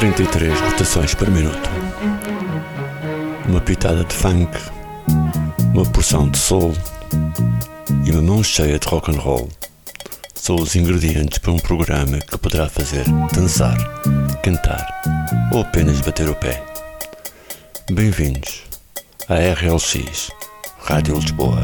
33 rotações por minuto. Uma pitada de funk, uma porção de soul e uma mão cheia de rock and roll são os ingredientes para um programa que poderá fazer dançar, cantar ou apenas bater o pé. Bem-vindos à RLX, Rádio Lisboa.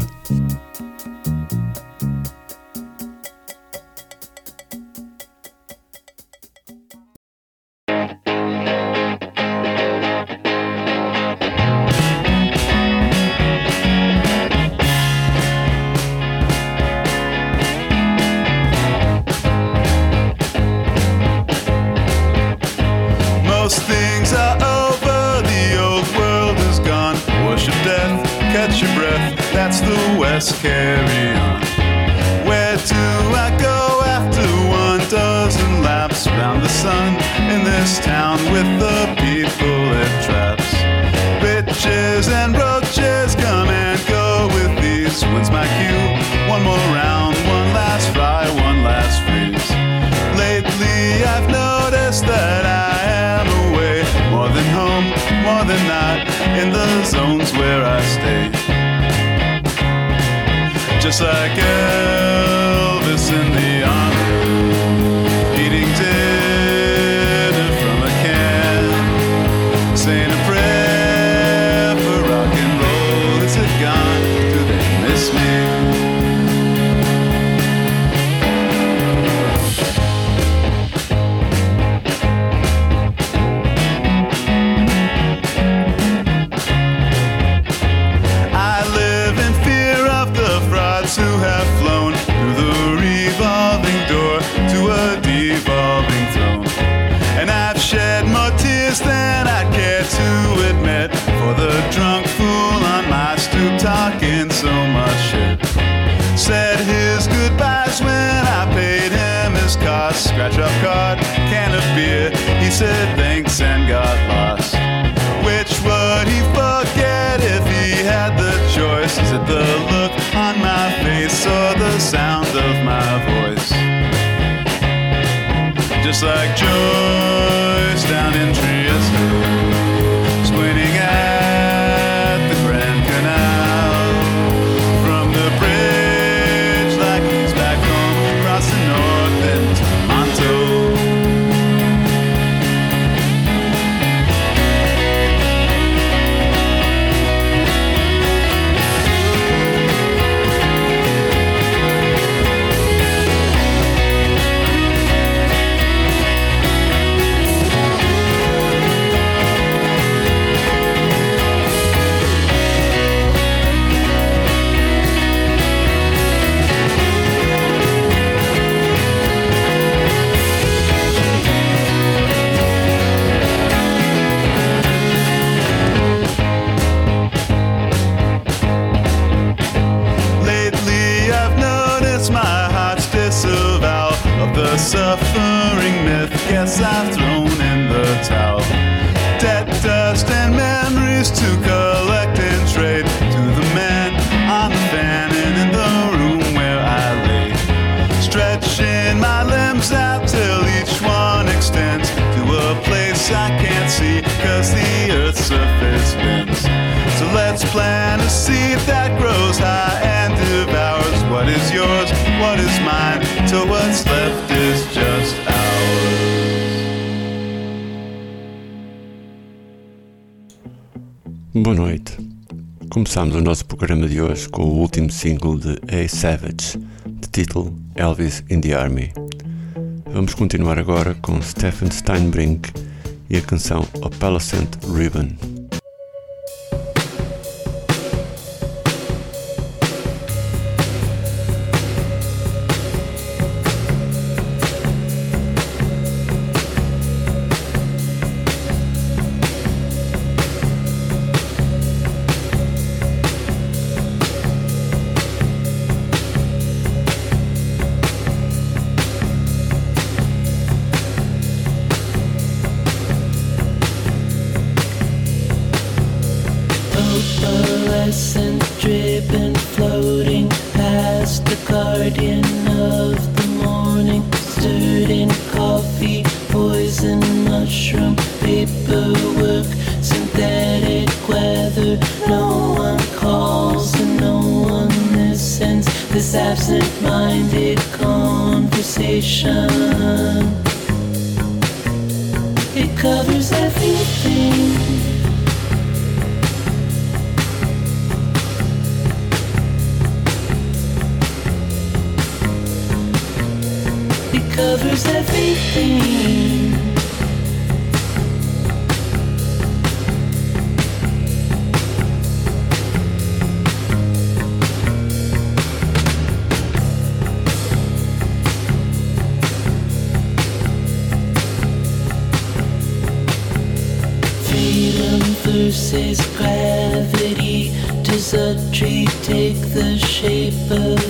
single de A Savage, de título Elvis in the Army. Vamos continuar agora com Stephen Steinbrink e a canção Opalescent Ribbon. It covers everything. Freedom versus gravity. Does a tree take the shape of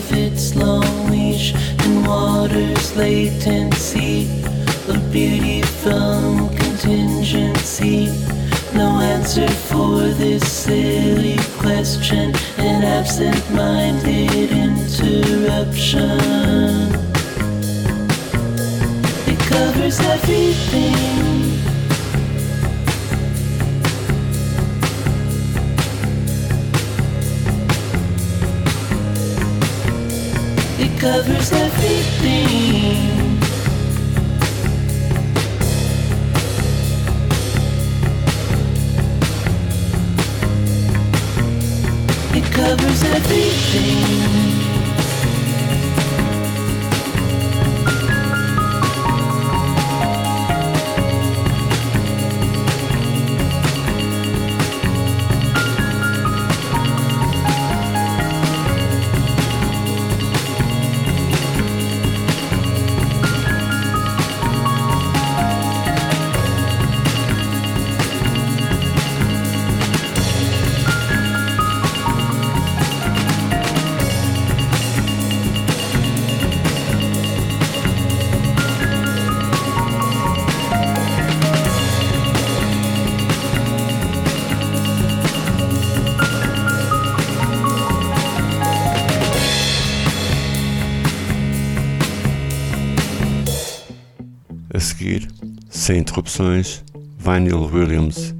interrupções, Vinyl Williams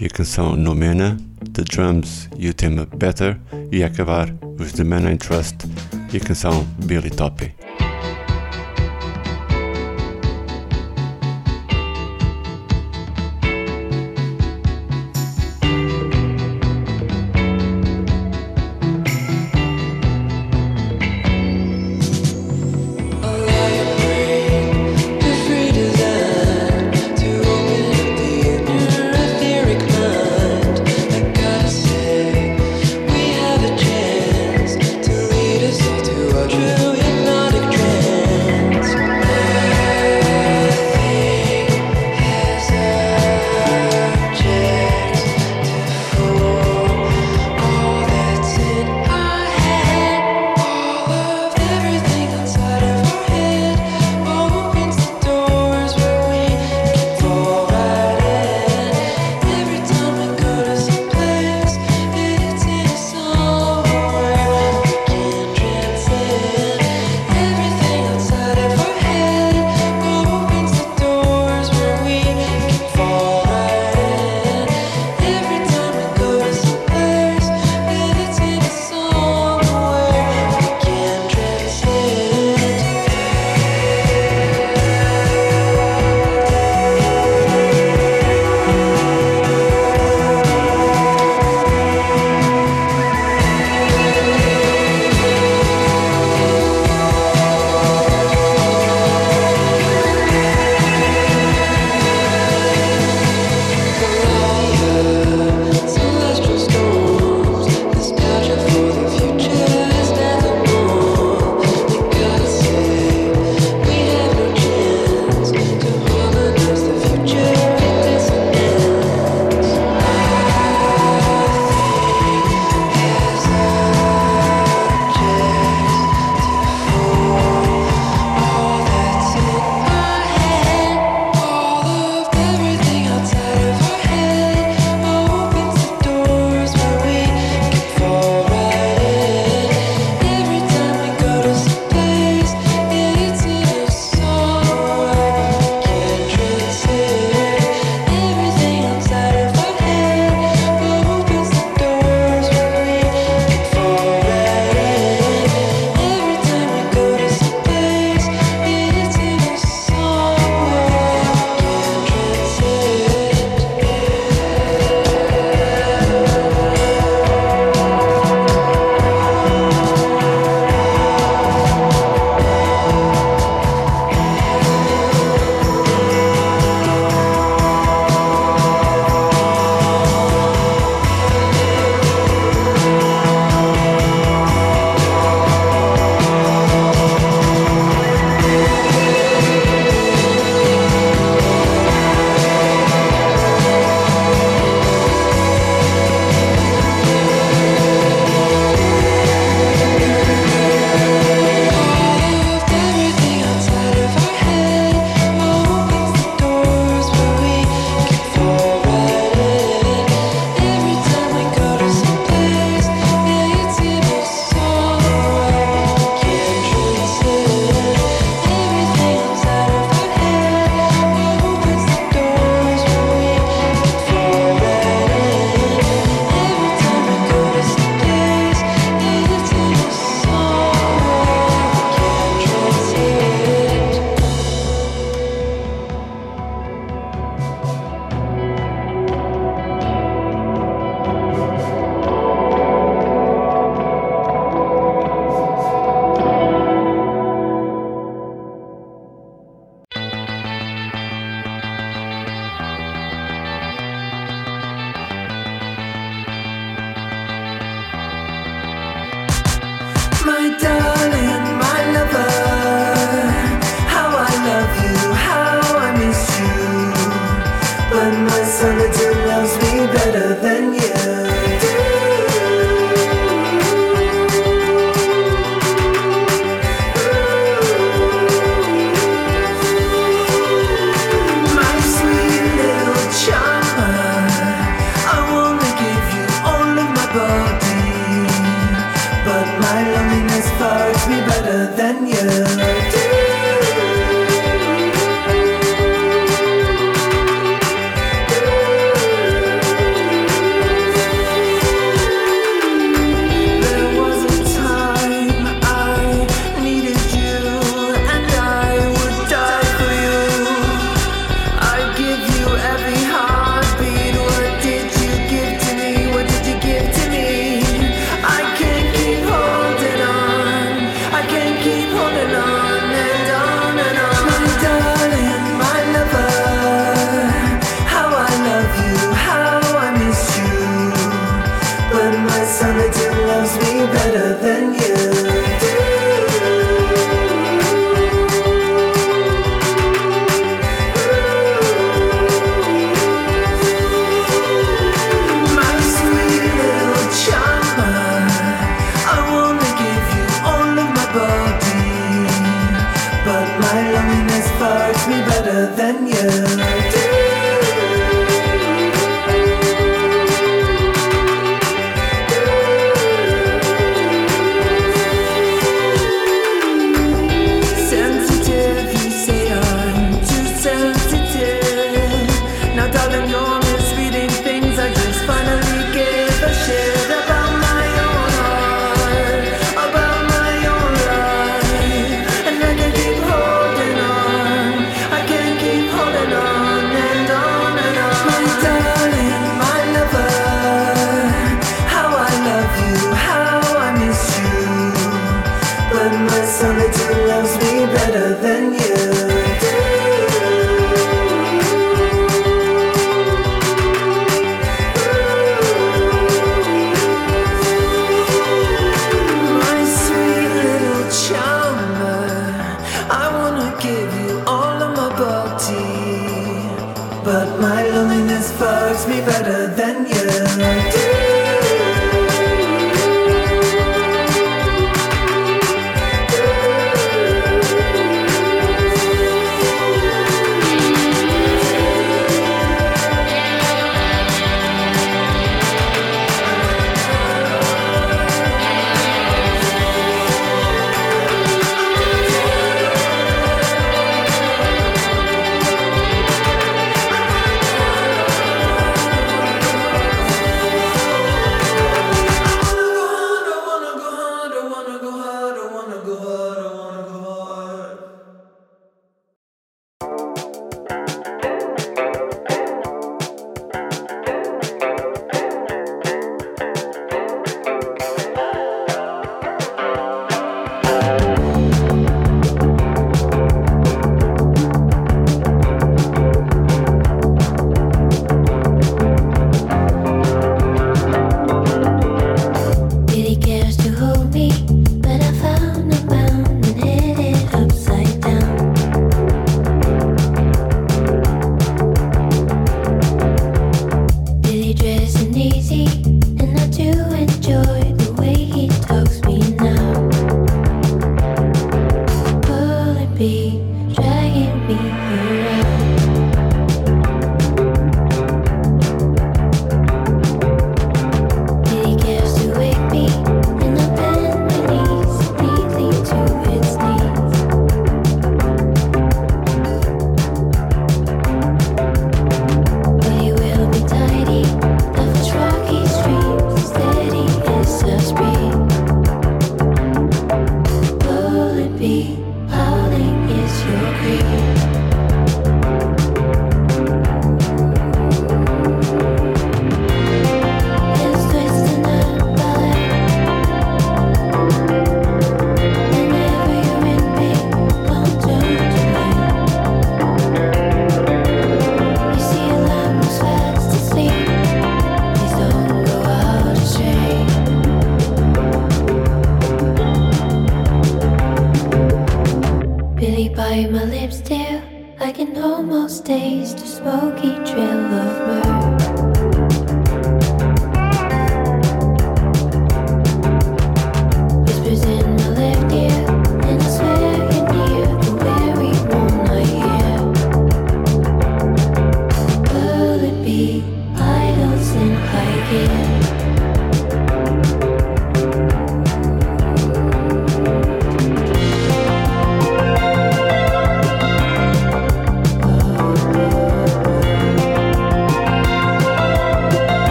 e a canção Nomena, The Drums e o tema Better, e acabar os The Man I Trust e a canção Billy Toppy.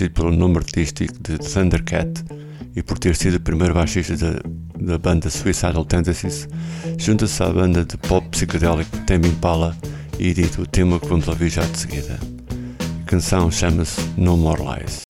conhecido pelo nome artístico de Thundercat e por ter sido o primeiro baixista da, da banda Suicidal Tendencies, junta-se à banda de pop psicodélico Tame Impala e edita o tema que vamos ouvir já de seguida. A canção chama-se No More Lies.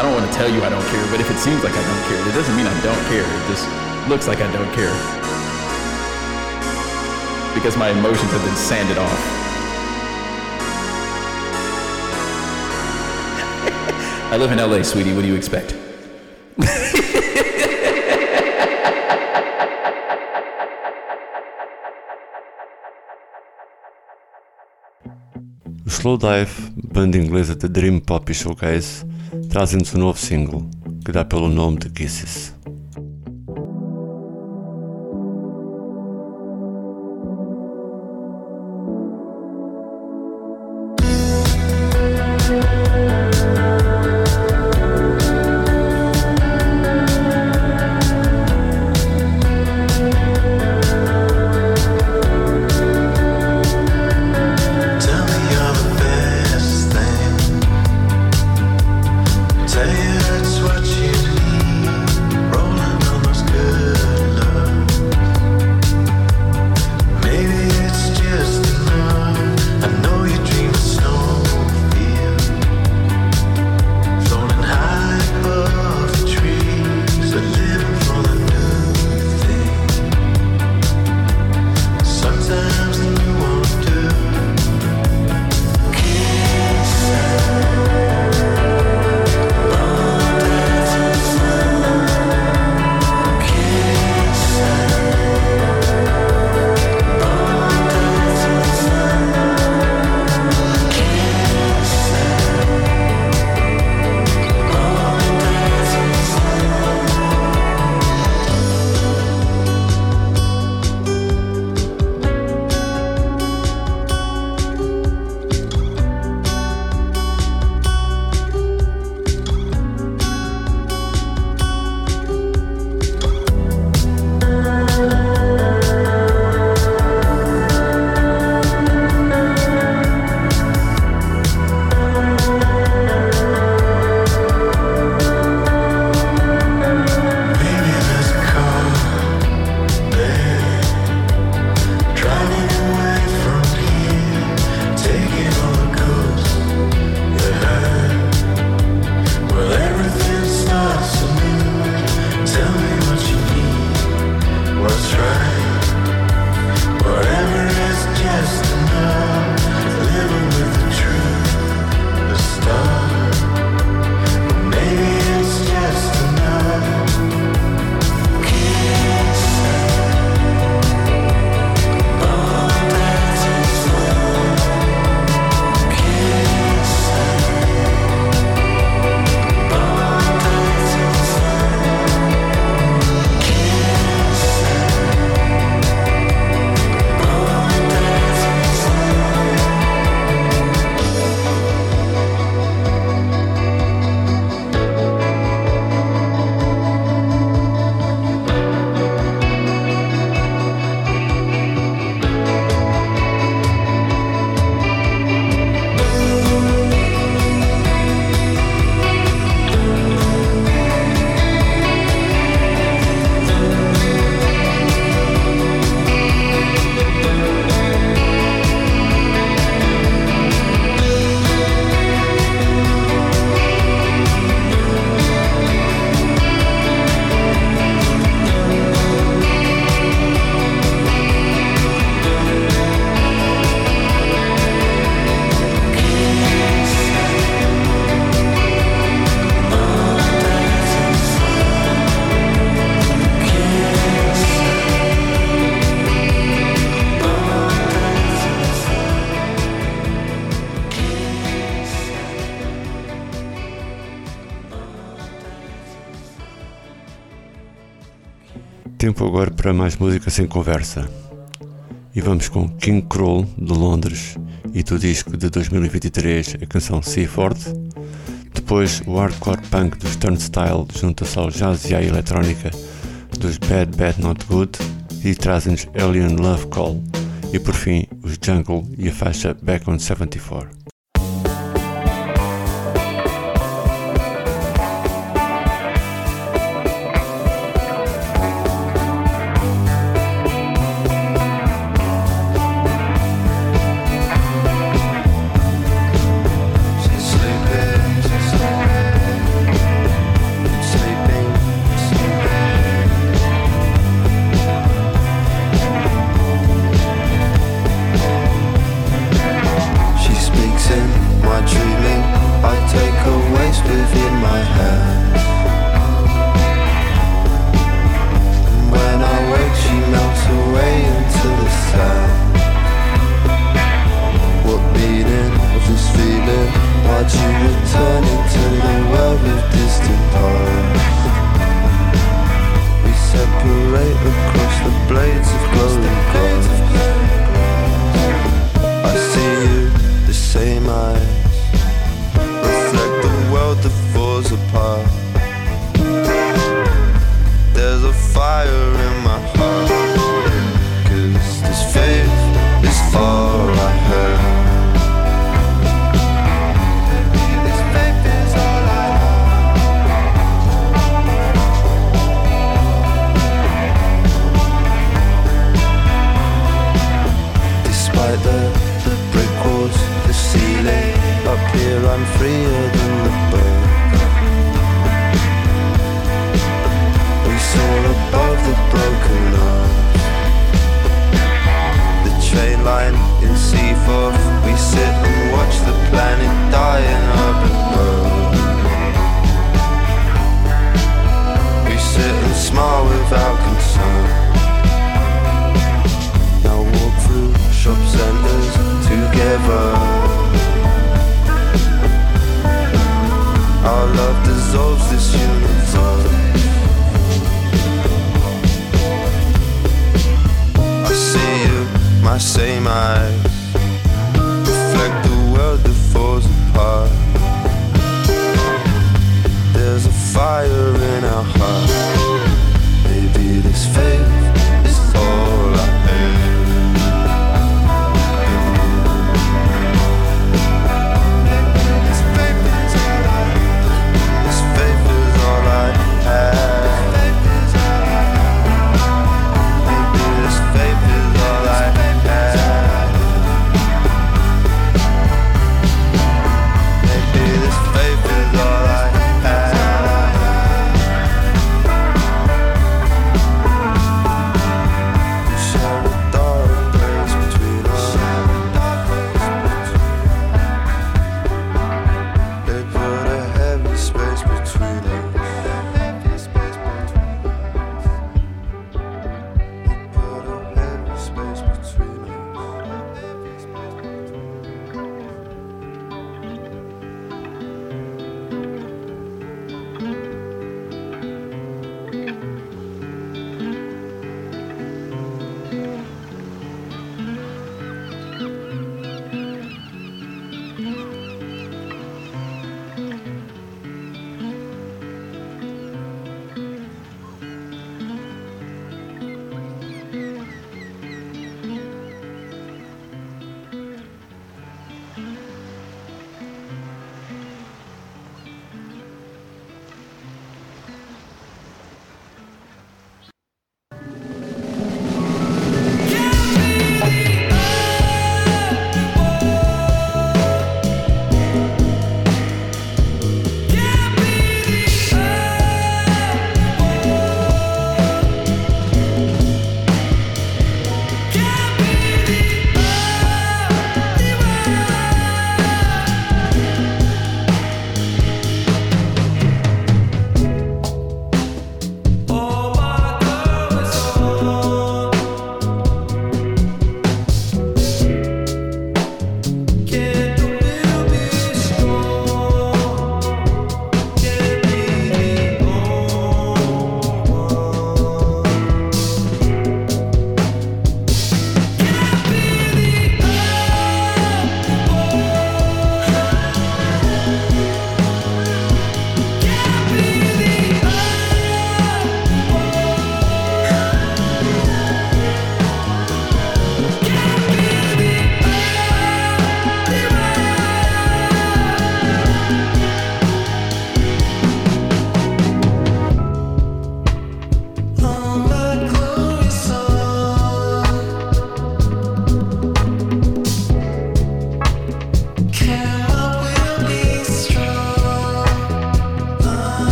I don't want to tell you I don't care, but if it seems like I don't care, it doesn't mean I don't care. It just looks like I don't care because my emotions have been sanded off. I live in LA, sweetie. What do you expect? O Slowdive, banda inglesa de Dream Pop Shoegaze, trazem-nos um novo single, que dá pelo nome de Kisses. Para mais música sem conversa. E vamos com King Kroll de Londres e do disco de 2023 a canção Seaford. Depois o hardcore punk dos Turnstile junta-se ao jazz e à eletrónica dos Bad Bad Not Good e trazem-nos Alien Love Call. E por fim os Jungle e a faixa Back on 74.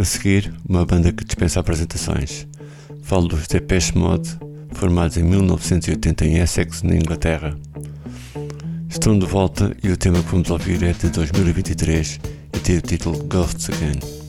A seguir, uma banda que dispensa apresentações. Falo dos Depeche Mode, formados em 1980 em Essex, na Inglaterra. Estão de volta e o tema que vamos ouvir é de 2023 e tem o título Ghosts Again.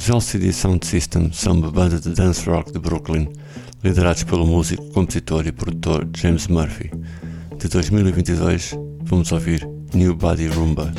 Os LCD Sound System são uma banda de dance rock de Brooklyn, liderados pelo músico, compositor e produtor James Murphy. De 2022, vamos ouvir New Body Rumba.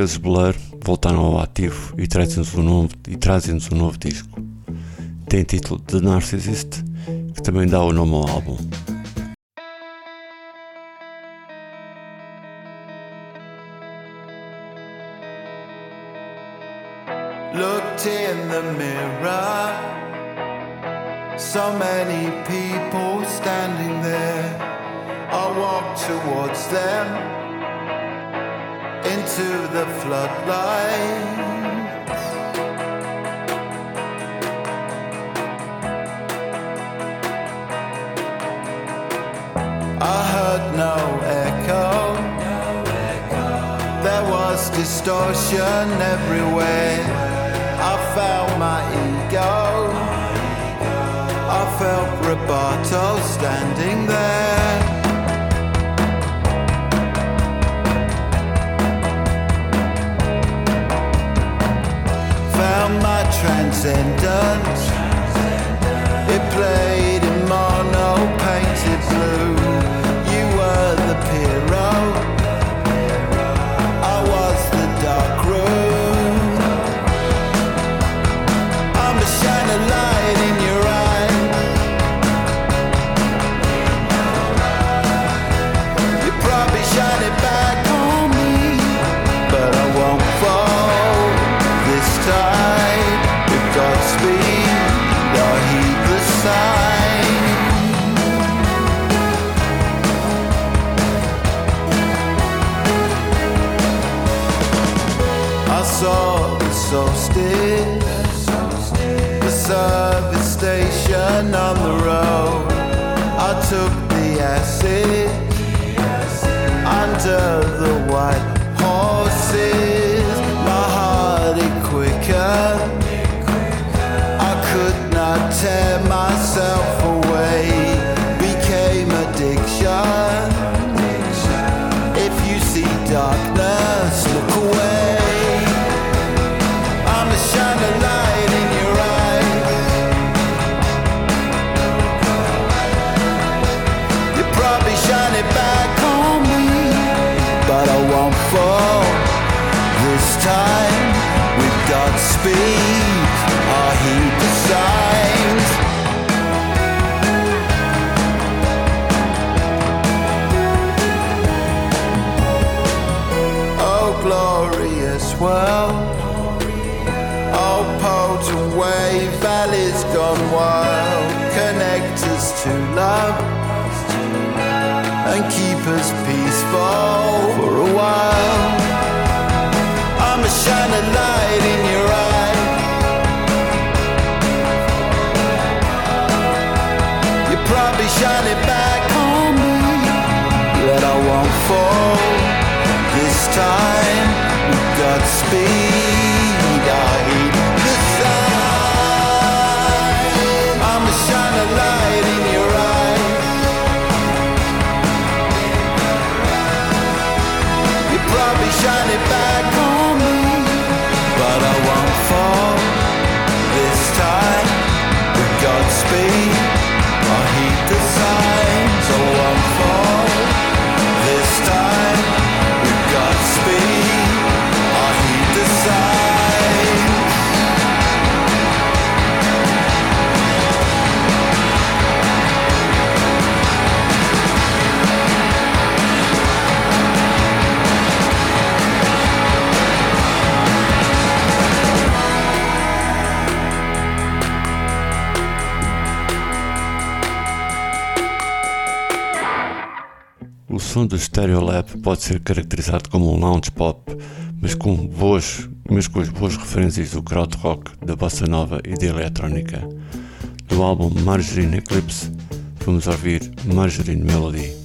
ingleses Blur voltaram ao ativo e trazem-nos um novo, e trazem um novo disco. Tem título The Narcissist, que também dá o nome ao álbum. som do Stereolab pode ser caracterizado como um lounge pop, mas com, boas, mas com as boas referências do crowd rock, da bossa nova e da eletrónica. Do álbum Margarine Eclipse, vamos ouvir Margarine Melody.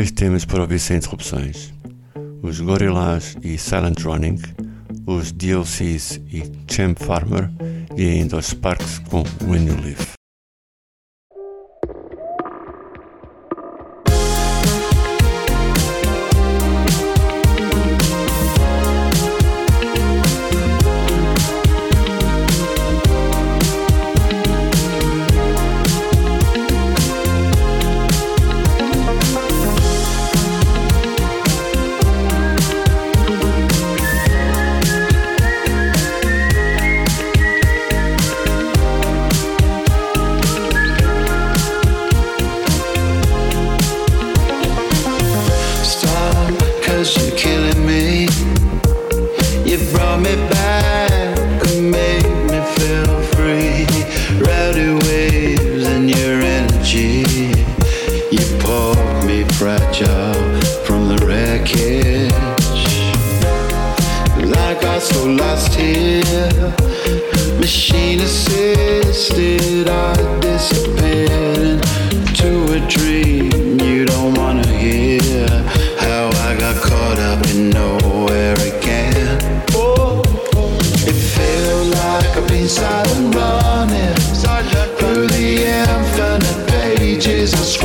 três temas para ouvir sem interrupções: os Gorillaz e Silent Running, os DLCs e Champ Farmer e ainda os Sparks com When You Live. Jesus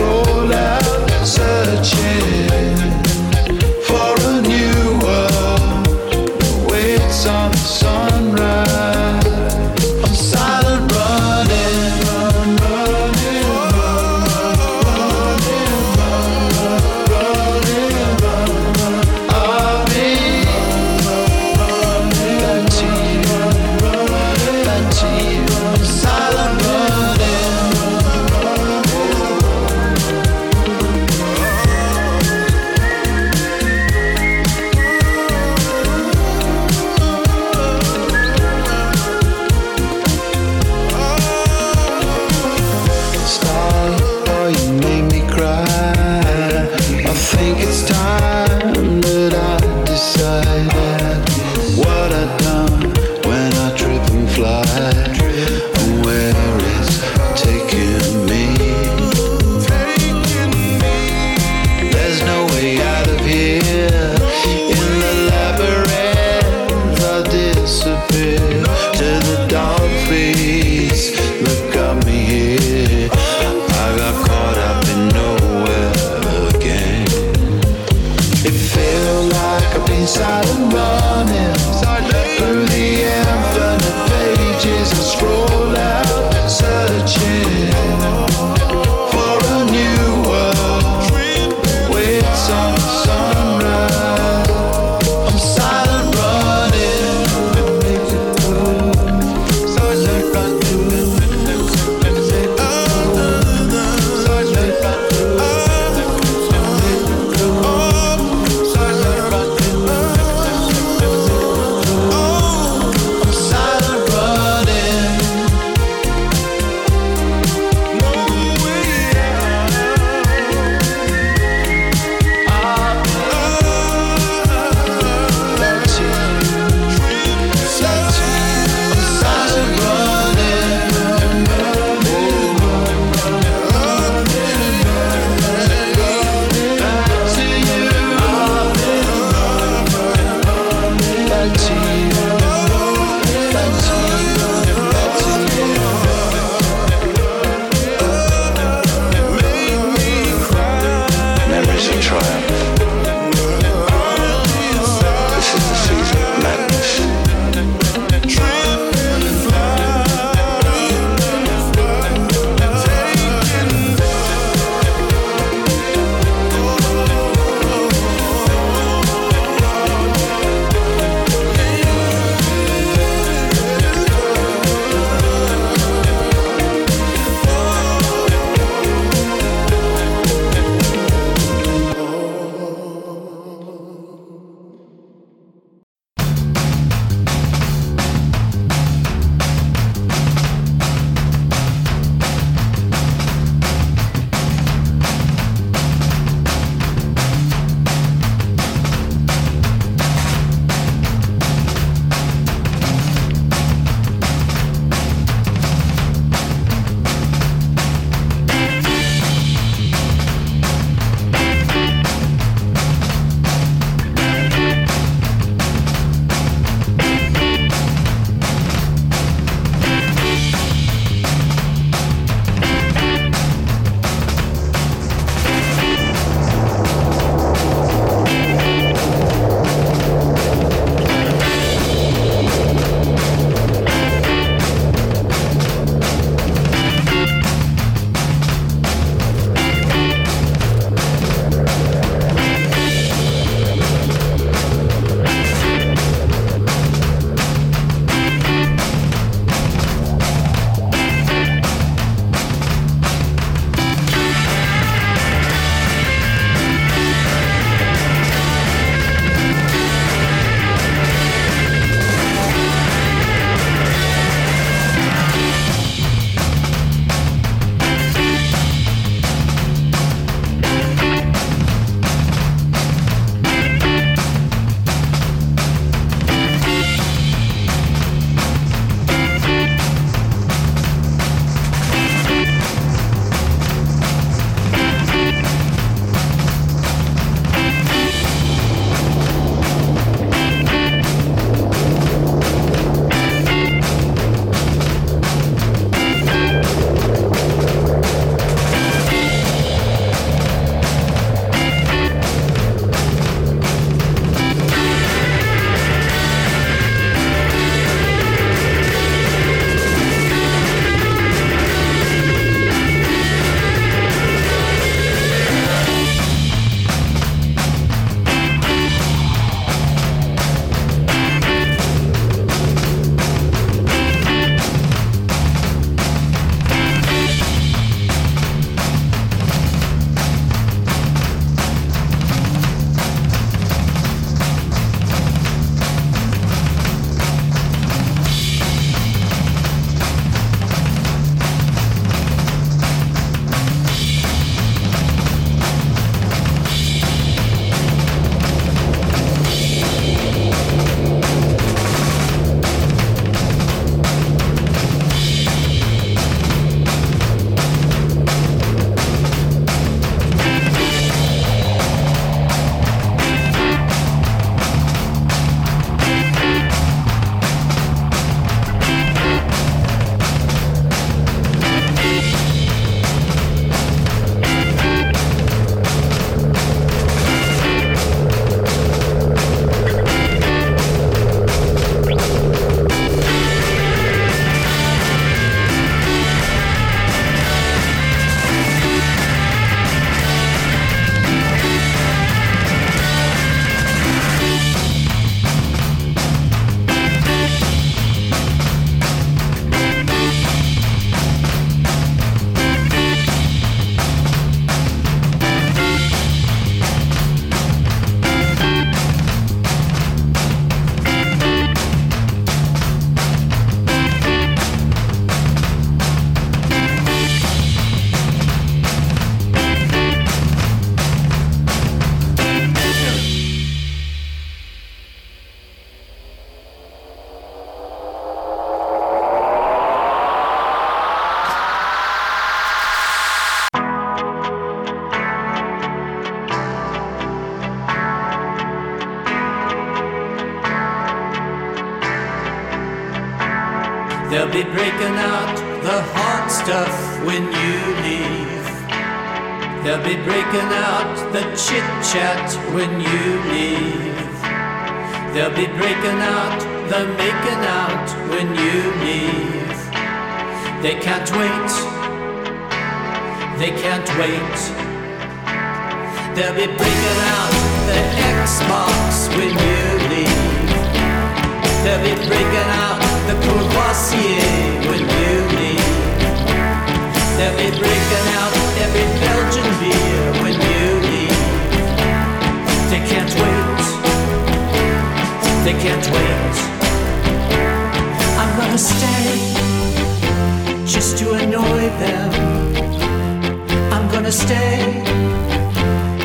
gonna stay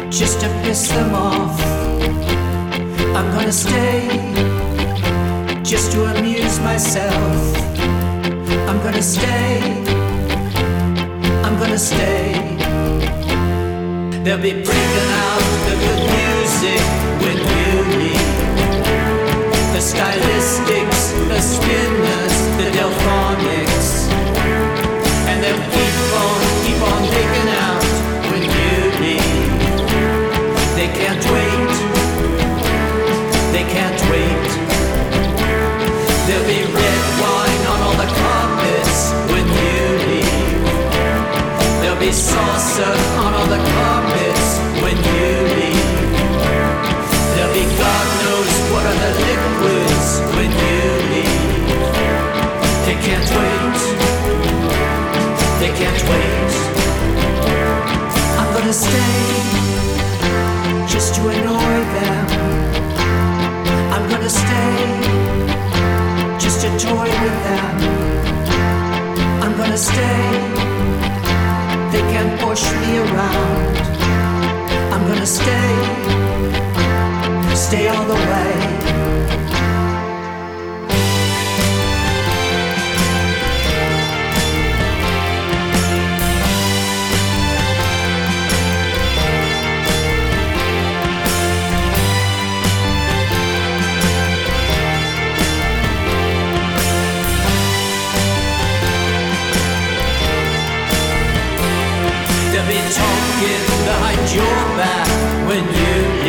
just to piss them off. I'm gonna stay just to amuse myself. I'm gonna stay. I'm gonna stay. They'll be breaking out the good music you leave. The stylistics, the spinners, the delphonics. And they'll can't wait. They can't wait. There'll be red wine on all the carpets when you leave. There'll be salsa on all the carpets when you leave. There'll be God knows what other liquids when you leave. They can't wait. They can't wait. I'm gonna stay to annoy them. I'm gonna stay just to toy with them. I'm gonna stay. They can push me around. I'm gonna stay. Stay all the way.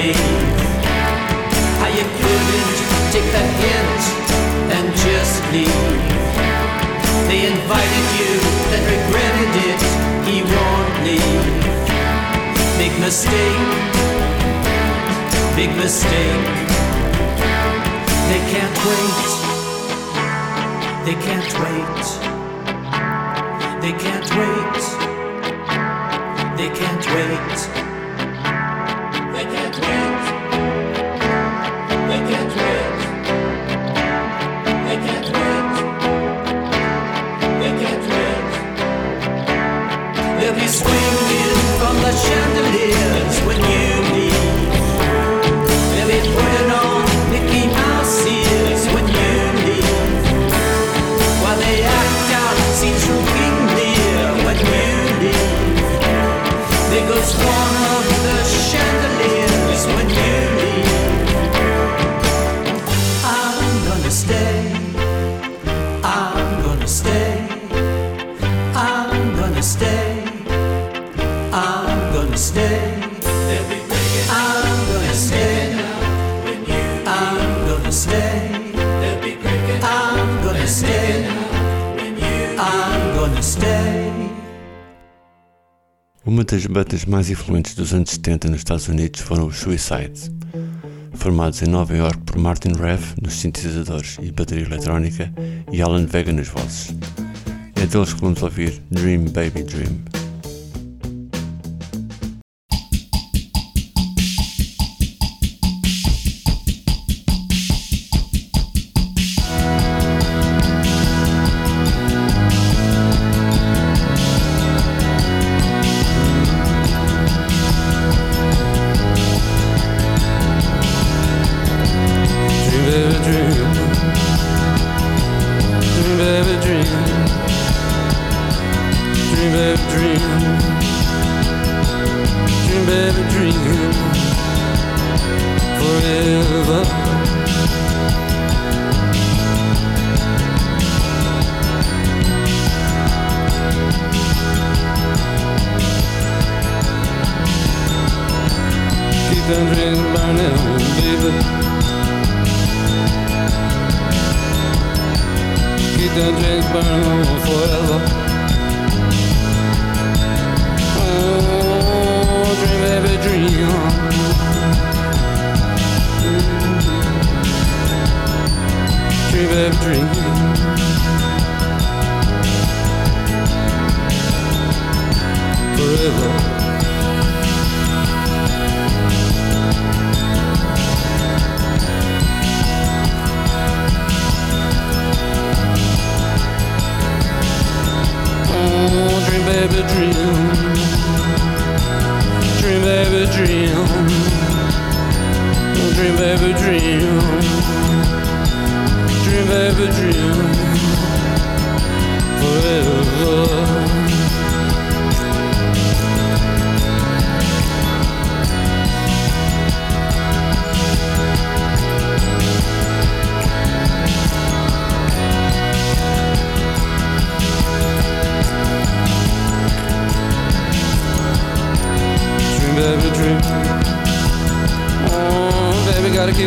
You. How you couldn't take the hint and just leave. They invited you, then regretted it. He won't leave. Big mistake. Big mistake. They can't wait. They can't wait. They can't wait. They can't wait. Das bandas mais influentes dos anos 70 nos Estados Unidos foram os Suicide. Formados em Nova York por Martin Rev nos sintetizadores e bateria eletrónica e Alan Vega nas vozes. É deles que vamos ouvir Dream Baby Dream. Dream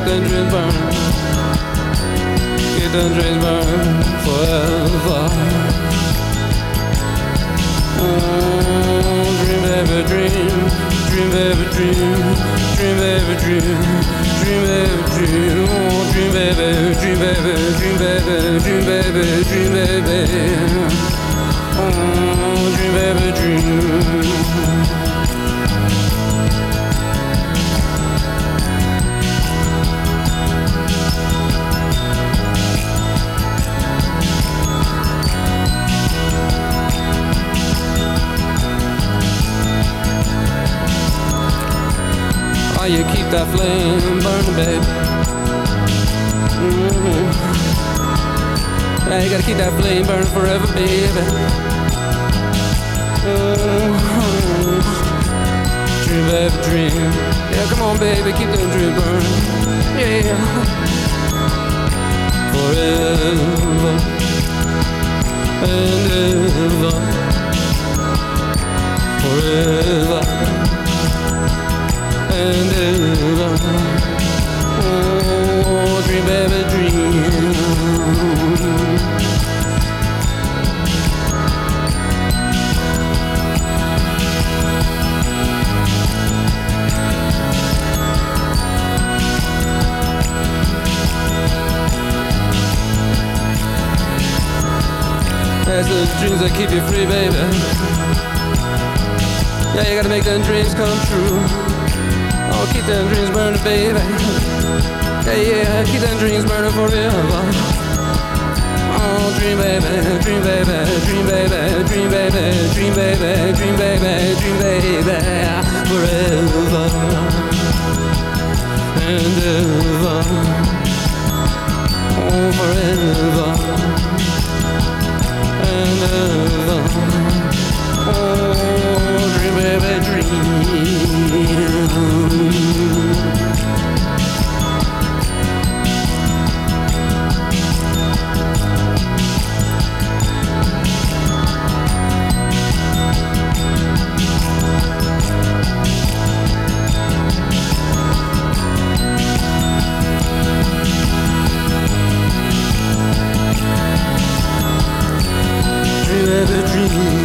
them dreams burning Keep them dreams burning forever Oh dream baby dream Dream baby dream Dream baby dream Dream baby dream Oh dream baby Dream baby Dream baby Dream baby Dream baby Oh dream baby that flame burning, babe. hmm Yeah, you gotta keep that flame burning forever, baby. Mhm. Dream, baby, dream. Yeah, come on, baby, keep that dream burning. Yeah. Forever and ever. Forever the dreams that keep you free, baby. Yeah, you gotta make them dreams come true. Oh, keep them dreams burning, baby. Yeah, yeah, keep them dreams burning forever. Oh, dream baby, dream baby, dream baby, dream baby, dream baby, dream baby, dream baby, forever and ever. Oh, forever and ever. Oh, dream baby, dream. Baby,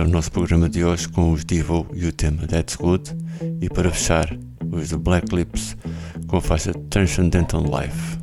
finalizar o nosso programa de hoje com os Devo e o tema That's Good. E para fechar, os Black Lips com a faixa Transcendental Life.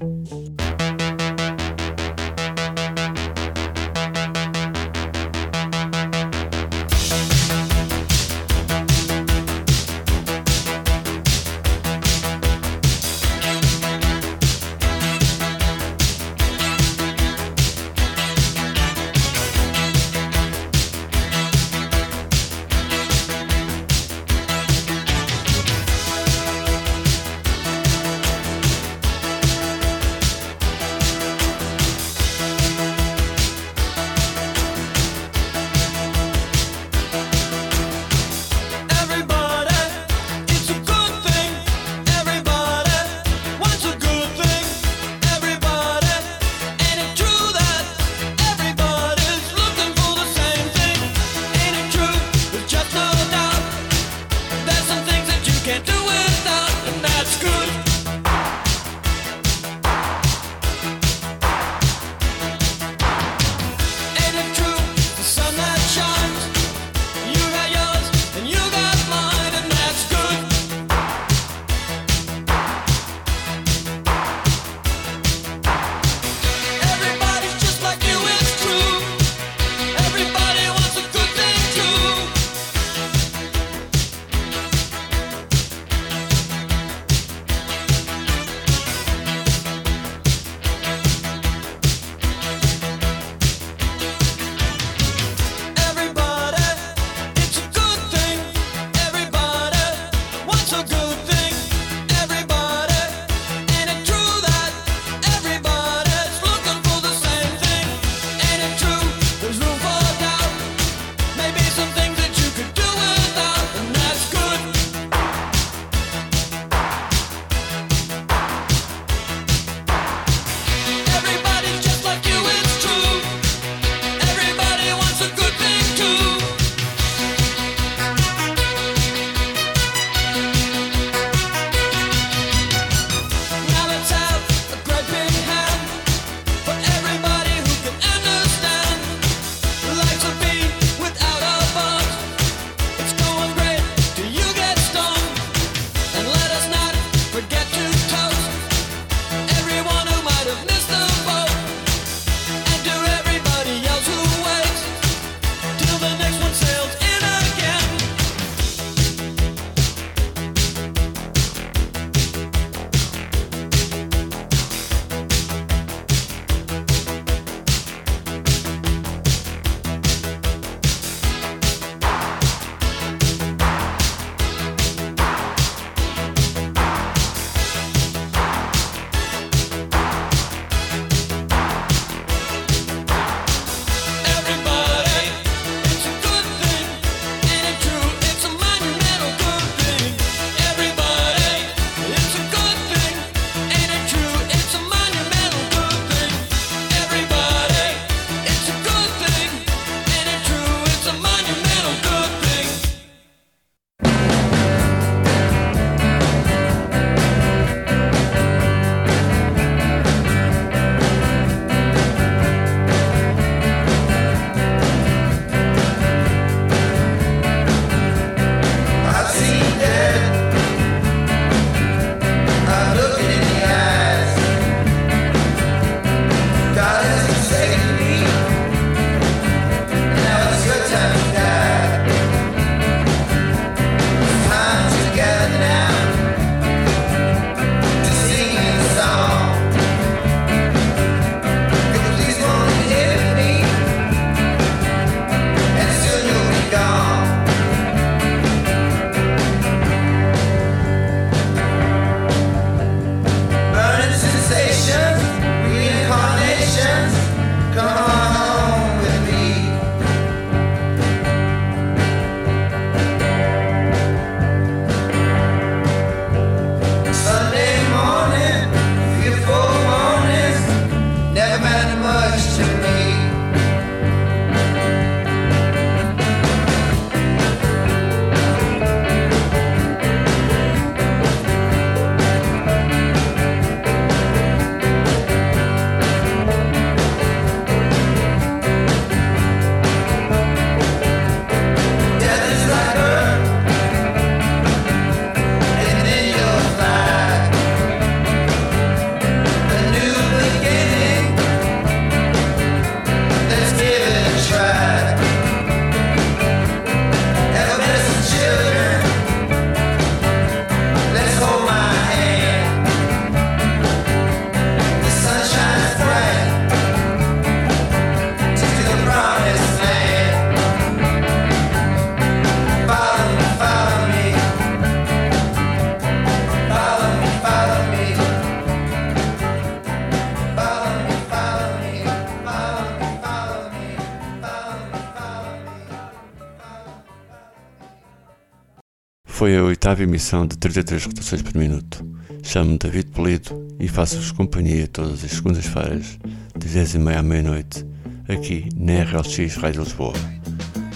Oitava emissão de 33 rotações por minuto. Chamo-me David Polido e faço-vos companhia todas as segundas-feiras, de 10 e meia à meia-noite, aqui na RLX Rádio Lisboa.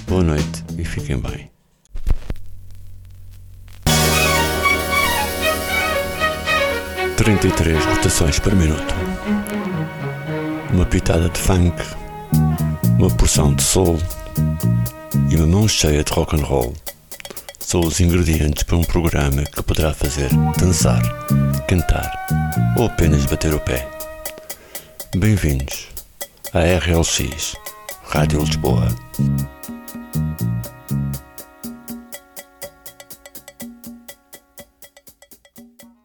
Boa noite e fiquem bem. Trinta e três rotações por minuto. Uma pitada de funk, uma porção de soul e uma mão cheia de rock and roll são os ingredientes para um programa que poderá fazer dançar, cantar ou apenas bater o pé. Bem-vindos à RLX Rádio Lisboa.